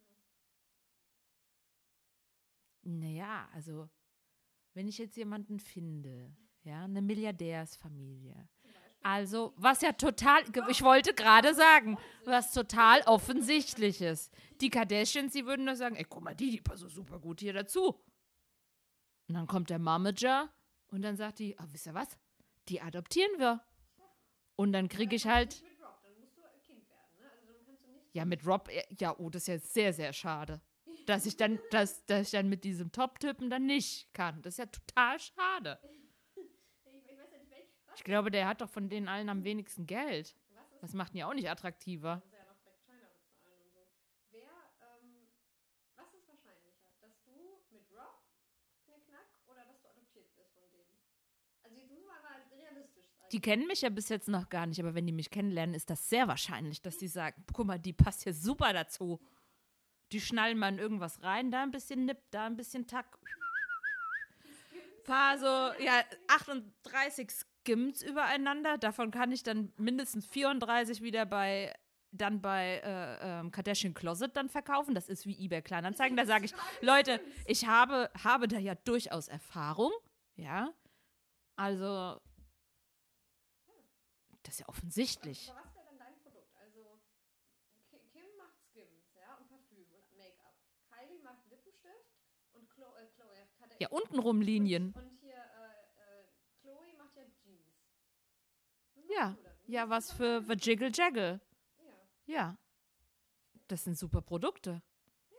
mehr. Naja, also, wenn ich jetzt jemanden finde, ja, eine Milliardärsfamilie. Also, was ja total, ich wollte gerade sagen, was total offensichtlich ist. Die Kardashians, die würden nur sagen, ey, guck mal, die, die passt so super gut hier dazu. Und dann kommt der Momager und dann sagt die, ah, wisst ihr was? Die adoptieren wir. Und dann kriege ich halt, ne? Also ja, mit Rob, äh, ja, oh, das ist jetzt sehr, sehr schade. Dass ich dann, dass, dass ich dann mit diesem Top-Typen dann nicht kann. Das ist ja total schade. Ich, ich weiß ja nicht, welch, was, Ich glaube, der hat doch von denen allen am wenigsten Geld. was Das macht ihn ja auch nicht attraktiver. er ja noch so. Wer, ähm, was ist wahrscheinlicher? Dass du mit Rob knickknack oder dass du adoptiert wirst von denen? Also jetzt muss man mal realistisch sein. Die kennen mich ja bis jetzt noch gar nicht, aber wenn die mich kennenlernen, ist das sehr wahrscheinlich, dass die sagen, guck mal, die passt hier super dazu. Die schnallen mal in irgendwas rein, da ein bisschen Nipp, da ein bisschen Tack. Paar so, ja, 38 Skims übereinander. Davon kann ich dann mindestens 34 wieder bei dann bei äh, ähm, Kardashian Closet dann verkaufen. Das ist wie eBay Kleinanzeigen. Da sage ich, Leute, ich habe, habe da ja durchaus Erfahrung. Ja. Also, das ist ja offensichtlich. Aber was wäre dann dein Produkt? Also Ki- Kim macht Skims, ja, und Parfüm und Make-up. Kylie macht Lippenstift und Chloe, äh, Chloe Kardashian. Ja, untenrum Linien. Und, und hier, äh, äh, Chloe macht ja Jeans. Was Ja. Ja, was für The Jiggle Jaggle. Ja, Ja. Das sind super Produkte. ja.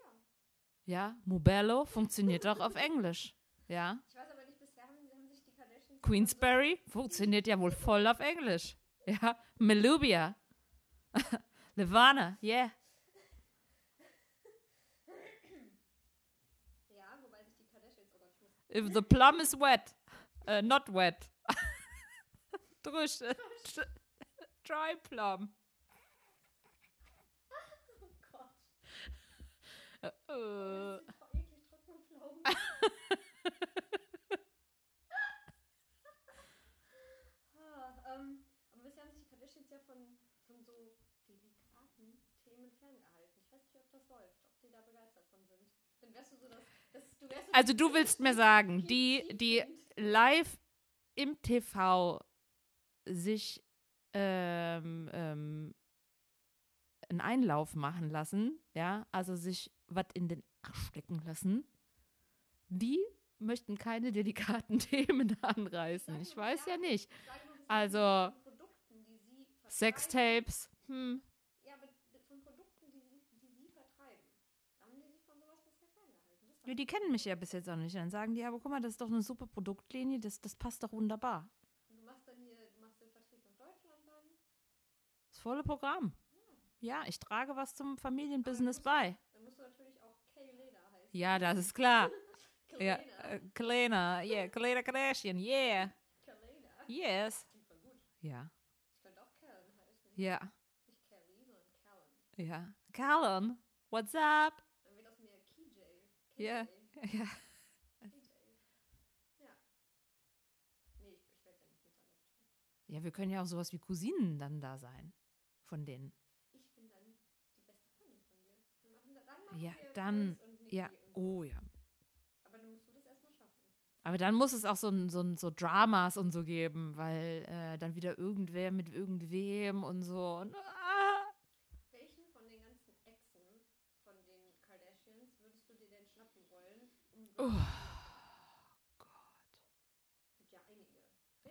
Ja, Mubello funktioniert auch auf Englisch. Ja. Ich weiß aber nicht, bisher haben, haben sich die Kardashians... Queensberry funktioniert ja wohl voll auf Englisch. Ja. Melubia. Levana, yeah. If the plum is wet, uh, not wet. Drusch, tr- dry plum. Oh Gott. Äh, Das voll eklig trockene Pflaumen. ah, ähm, aber bisher haben sich die Kardashians ja von, von so delikaten Themen ferngehalten. Ich weiß nicht, ob das läuft, ob die da begeistert von sind. Dann wärst du so das. das du wärst so Also du willst mir sagen, die, die live im TV sich ähm, ähm, einen Einlauf machen lassen, ja, also sich was in den Arsch stecken lassen, die möchten keine delikaten Themen anreißen. Ich weiß ja nicht. Also? Sextapes, hm, Ja, aber von Produkten, die sie, die sie vertreiben. Haben die sich von sowas bisher ferngehalten? Ja, die kennen mich ja bis jetzt auch nicht. Dann sagen die, aber guck mal, das ist doch eine super Produktlinie, das, das passt doch wunderbar. Und du machst dann hier, du machst den Vertrieb nach Deutschland dann. Das volle Programm. Ja, ich trage was zum Familienbusiness bei. Dann musst du natürlich auch Kay Leder heißen. Ja, das ist klar. Ja, äh, Kalena, yeah, Kalena Kardashian, yeah, Kalena. yes. Ja, Ich könnte auch Callan heißen. ja, Nicht Kelly, sondern Callan. ja. Callan, what's up? Dann wird aus mir KJ. Ja. KJ. Ja. Ja. Ja, wir können ja auch sowas wie Cousinen dann da sein. Von denen. Ich bin dann die beste Freundin von dir. Wir machen da, dann machen Ja, dann, Ja, oh ja. Aber dann musst du das erstmal schaffen. Aber dann muss es auch so, ein, so, so Dramas und so geben, weil äh, dann wieder irgendwer mit irgendwem und so. Und, ah. Welchen von den ganzen Exen von den Kardashians würdest du dir denn schnappen wollen? Um Oh, Es gibt ja einige.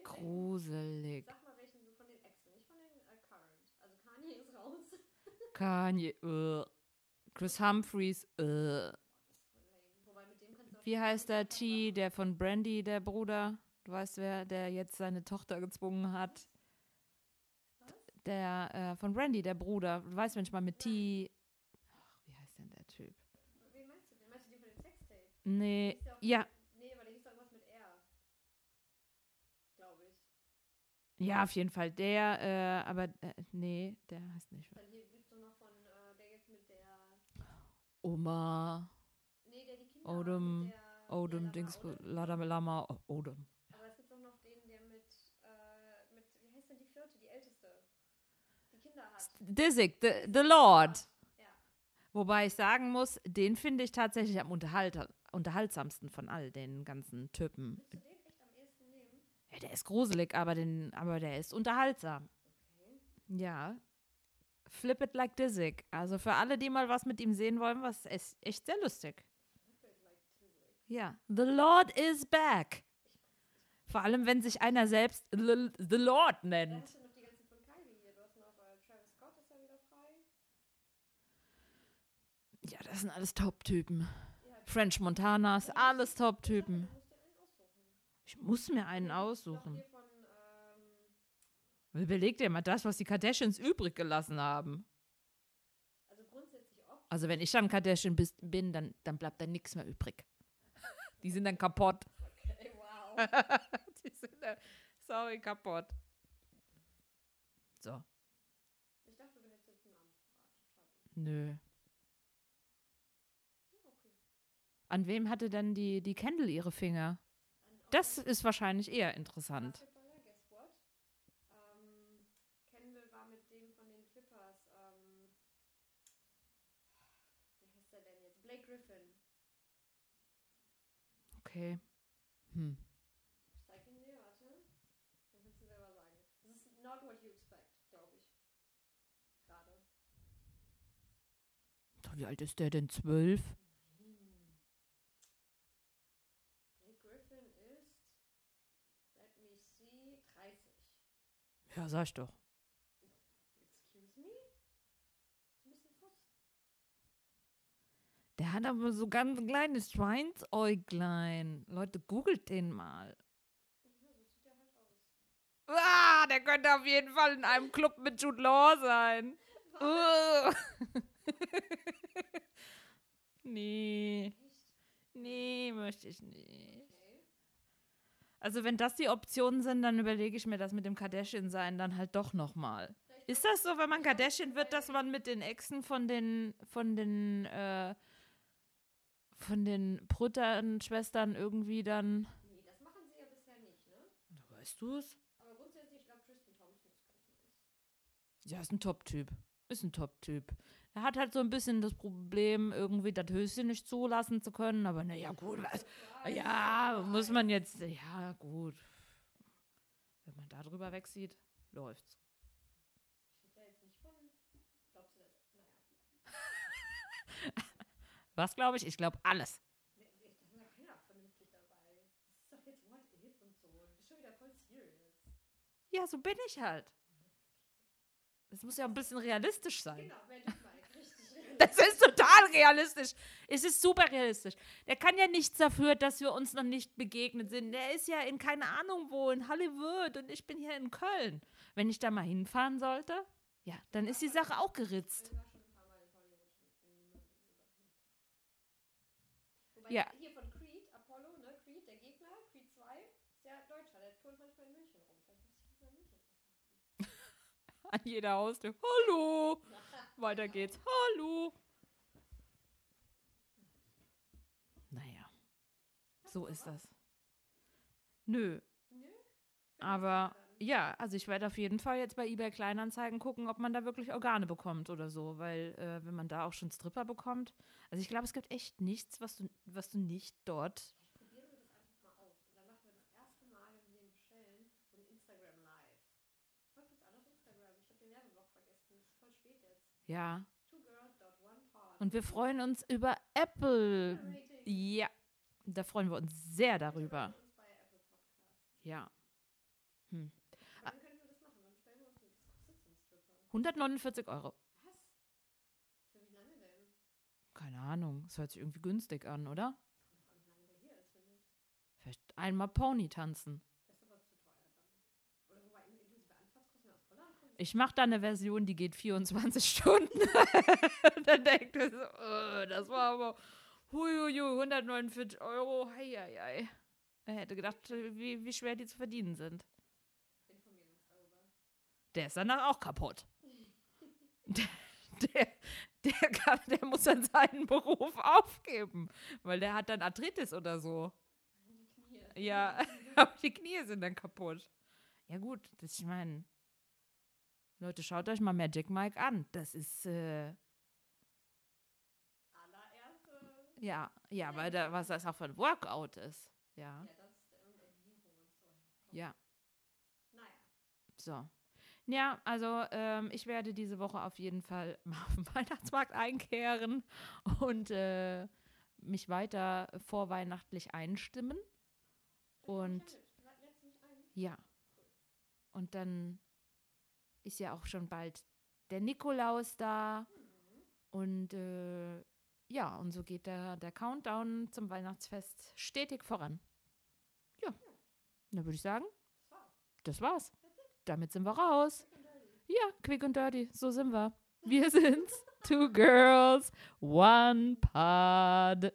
Gruselig. Sag mal welchen so von den Exen, nicht von den äh, Current. Also Kanye ist raus. Kanye, äh. Chris Humphreys, äh. Wie heißt der T, der von Brandy, der Bruder? Du weißt wer, der jetzt seine Tochter gezwungen hat. Der äh, von Brandy, der Bruder. Du weißt manchmal mit T. Ach, wie heißt denn der Typ? Wen meinst du denn? Meinst du den von dem Sextape? Nee, ja, Nee, aber der hieß doch irgendwas mit R. Glaube ich. ja, auf jeden Fall der, äh, aber äh, nee, der heißt nicht. Dann hier gibt's doch noch von, äh, der jetzt mit der. Oma, Nee, der die Kinder Odom, der, Odom, der Dings, Lama, Odom. Lama, Lama, oh, Odom. Aber es gibt auch noch den, der mit, äh, mit, wie heißt denn die vierte, die älteste? Die Kinder hat. Disick, the, the Lord. Ja. Wobei ich sagen muss, den finde ich tatsächlich am unterhalter, unterhaltsamsten von all den ganzen Typen. Willst du den echt am ehesten nehmen? Ja, der ist gruselig, aber, den, aber der ist unterhaltsam. Okay. Ja. Flip it like Disick. Also für alle, die mal was mit ihm sehen wollen, was ist echt sehr lustig. Ja. The Lord is back. Vor allem, wenn sich einer selbst The, the Lord nennt. äh, ja das sind alles Top-Typen. French Montanas, alles Top-Typen. Ich muss mir einen aussuchen. Überleg dir mal das, was die Kardashians übrig gelassen haben. also grundsätzlich oft. Also wenn ich dann Kardashian bis, bin, dann, dann bleibt da nichts mehr übrig. Die sind dann kaputt. Okay, wow. Die sind dann, sorry, kaputt. So, Ich dachte, du hättest jetzt einen Namen verraten. Nö. Okay. An wem hatte denn die, die Kendall ihre Finger? Das ist wahrscheinlich eher interessant. Basketballer, guess what? Ähm, Kendall war mit dem von den Clippers. Ähm, wie heißt der denn jetzt? Blake Griffin. Okay. Hm. Zeig ihn dir, warte. Dann kannst du selber sagen. Das ist not what you expect, glaube ich. Gerade. Wie alt ist der denn? Zwölf? Blake Griffin ist, let me see, 30. Ja, sag ich doch. Excuse me? Ist ein bisschen Fuß. Der hat aber so ganz kleines Schweinsäuglein. Leute, googelt den mal. Ah, der könnte auf jeden Fall in einem Club mit Jude Law sein. Nee, nee, möchte ich nicht. Also wenn das die Optionen sind, dann überlege ich mir das mit dem Kardashian-Sein dann halt doch nochmal. Ist das so, wenn man Kardashian wird, dass man mit den Exen von den, von den, äh, von den Brüdern, irgendwie dann. Nee, das machen sie ja bisher nicht, ne? Weißt du es? Aber grundsätzlich, ich glaube, Tristan Thompson ist. Ja, ist ein Top-Typ. Ist ein Top-Typ. Er hat halt so ein bisschen das Problem, irgendwie das Höschen nicht zulassen zu können. Aber naja, gut, was? Ja, muss man jetzt. Ja, gut. Wenn man da drüber wegsieht, läuft's. Ich da jetzt nicht von. Glaubst du das? Naja. Was glaube ich? Ich glaube alles. Ja. Das so. Bin ich halt. Es muss ja ein bisschen realistisch sein. Das ist total realistisch. Es ist super realistisch. Der kann ja nichts dafür, dass wir uns noch nicht begegnet sind. Der ist ja in keine Ahnung wo, in Hollywood und ich bin hier in Köln. Wenn ich da mal hinfahren sollte, ja, dann ist die Sache auch geritzt. Ich war schon ein paar Mal in Hollywood. in- in- Ja. hier von Creed, Apollo, ne? Creed, der Gegner, Creed 2, ist ja Deutscher. Der turnt manchmal in München rum. Vielleicht muss ich mal München. An jeder Haustür. Hallo. Weiter geht's. Hallo. Naja, so ist das. Nö, Nö? aber. Ja, also ich werde auf jeden Fall jetzt bei eBay Kleinanzeigen gucken, ob man da wirklich Organe bekommt oder so, weil äh, wenn man da auch schon Stripper bekommt, also ich glaube, es gibt echt nichts, was du, was du nicht dort. Probieren wir das einfach mal aus. Und dann machen wir das erste Mal, wenn wir den bestellen, so ein Instagram Live. Folgt uns alle auf Instagram. Ich habe den Werbeblock vergessen. Es ist voll spät jetzt. Ja, und wir freuen uns über Apple. Ja, da freuen wir uns sehr darüber. Ja. Hm. Aber dann können wir das machen. Dann bestellen wir uns ein. Was kostet so ein Stripper? 149 Euro. Was? Für wie lange denn? Keine Ahnung, es hört sich irgendwie günstig an, oder? Kommt drauf an, wie lange der hier ist, finde ich. Vielleicht einmal Pony tanzen. Das ist aber zu teuer dann. Oder wobei inklusive Anfahrtskosten aus Holland kommt. Ich mache da eine Version, die geht 24 Stunden. dann denkt er so, äh, das war aber huiuiui, 149 Euro. Heieiei. Er hätte gedacht, wie, wie schwer die zu verdienen sind. Der ist danach auch kaputt. Der, der, der, kann, der muss dann seinen Beruf aufgeben, weil der hat dann Arthritis oder so. Die Knie. Ja, aber die Knie sind dann kaputt. Ja gut, das ich meine, Leute, schaut euch mal Magic Mike an. Das ist, äh, Allererste. ja, ja, weil da, was das auch für ein Workout ist. Ja, Ja, das ist so. ja, Naja. so. Ja, also ähm, ich werde diese Woche auf jeden Fall mal auf den Weihnachtsmarkt einkehren und äh, mich weiter vorweihnachtlich einstimmen. Und? Ja. Und dann ist ja auch schon bald der Nikolaus da. Und äh, ja, und so geht der, der Countdown zum Weihnachtsfest stetig voran. Ja. Dann würde ich sagen, Das war's. Damit sind wir raus. And. Ja, quick und dirty, so sind wir. Wir sind's. Two Girls, One Pod.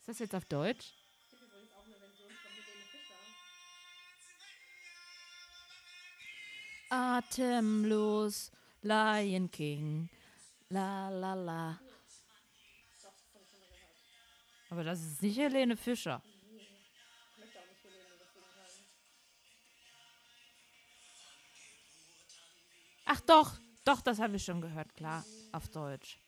Ist das jetzt auf Deutsch? Atemlos, Lion King, la la la. Aber das ist nicht Helene Fischer. Ach doch, doch, das habe ich schon gehört, klar, auf Deutsch.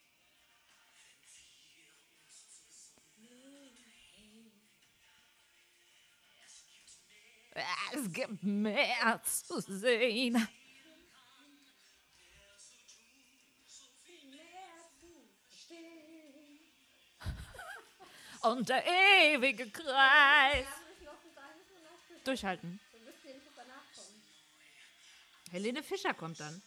Es gibt mehr zu sehen. Mehr. Und der ewige Kreis. Durchhalten. Helene Fischer kommt dann.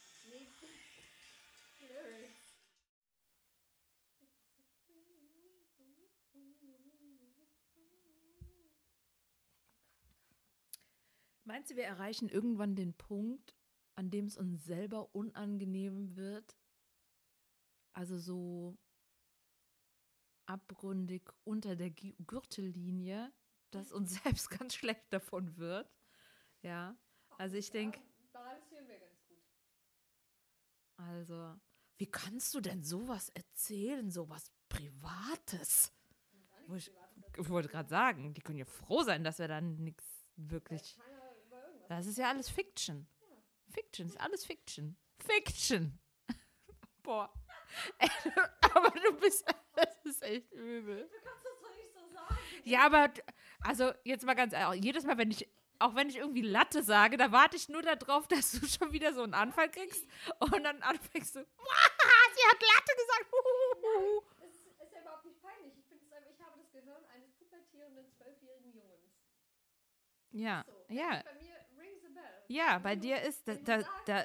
Meinst du, wir erreichen irgendwann den Punkt, an dem es uns selber unangenehm wird? Also so, abgründig unter der Gürtellinie, dass uns selbst ganz schlecht davon wird. Ja, also ich denke, balancieren wir ganz gut. also, wie kannst du denn sowas erzählen, sowas Privates? Wo ich- Ich wollte gerade sagen, die können ja froh sein, dass wir dann nichts wirklich. Das ist ja alles Fiction. Fiction ist alles Fiction. Fiction. Boah. aber du bist. Das ist echt übel. Du kannst das doch nicht so sagen. Ja, aber also jetzt mal ganz ehrlich, jedes Mal, wenn ich, auch wenn ich irgendwie Latte sage, da warte ich nur darauf, dass du schon wieder so einen Anfall kriegst und dann anfängst du, "Wah, sie hat Latte gesagt. Huhuhu." Es ist, ja überhaupt nicht peinlich. Ich, einfach, ich habe das Gehirn eines pubertierenden zwölfjährigen Jungens. Ja, So. ja, Bei mir rings a bell. ja, bei du- dir ist, da, da, sagst, da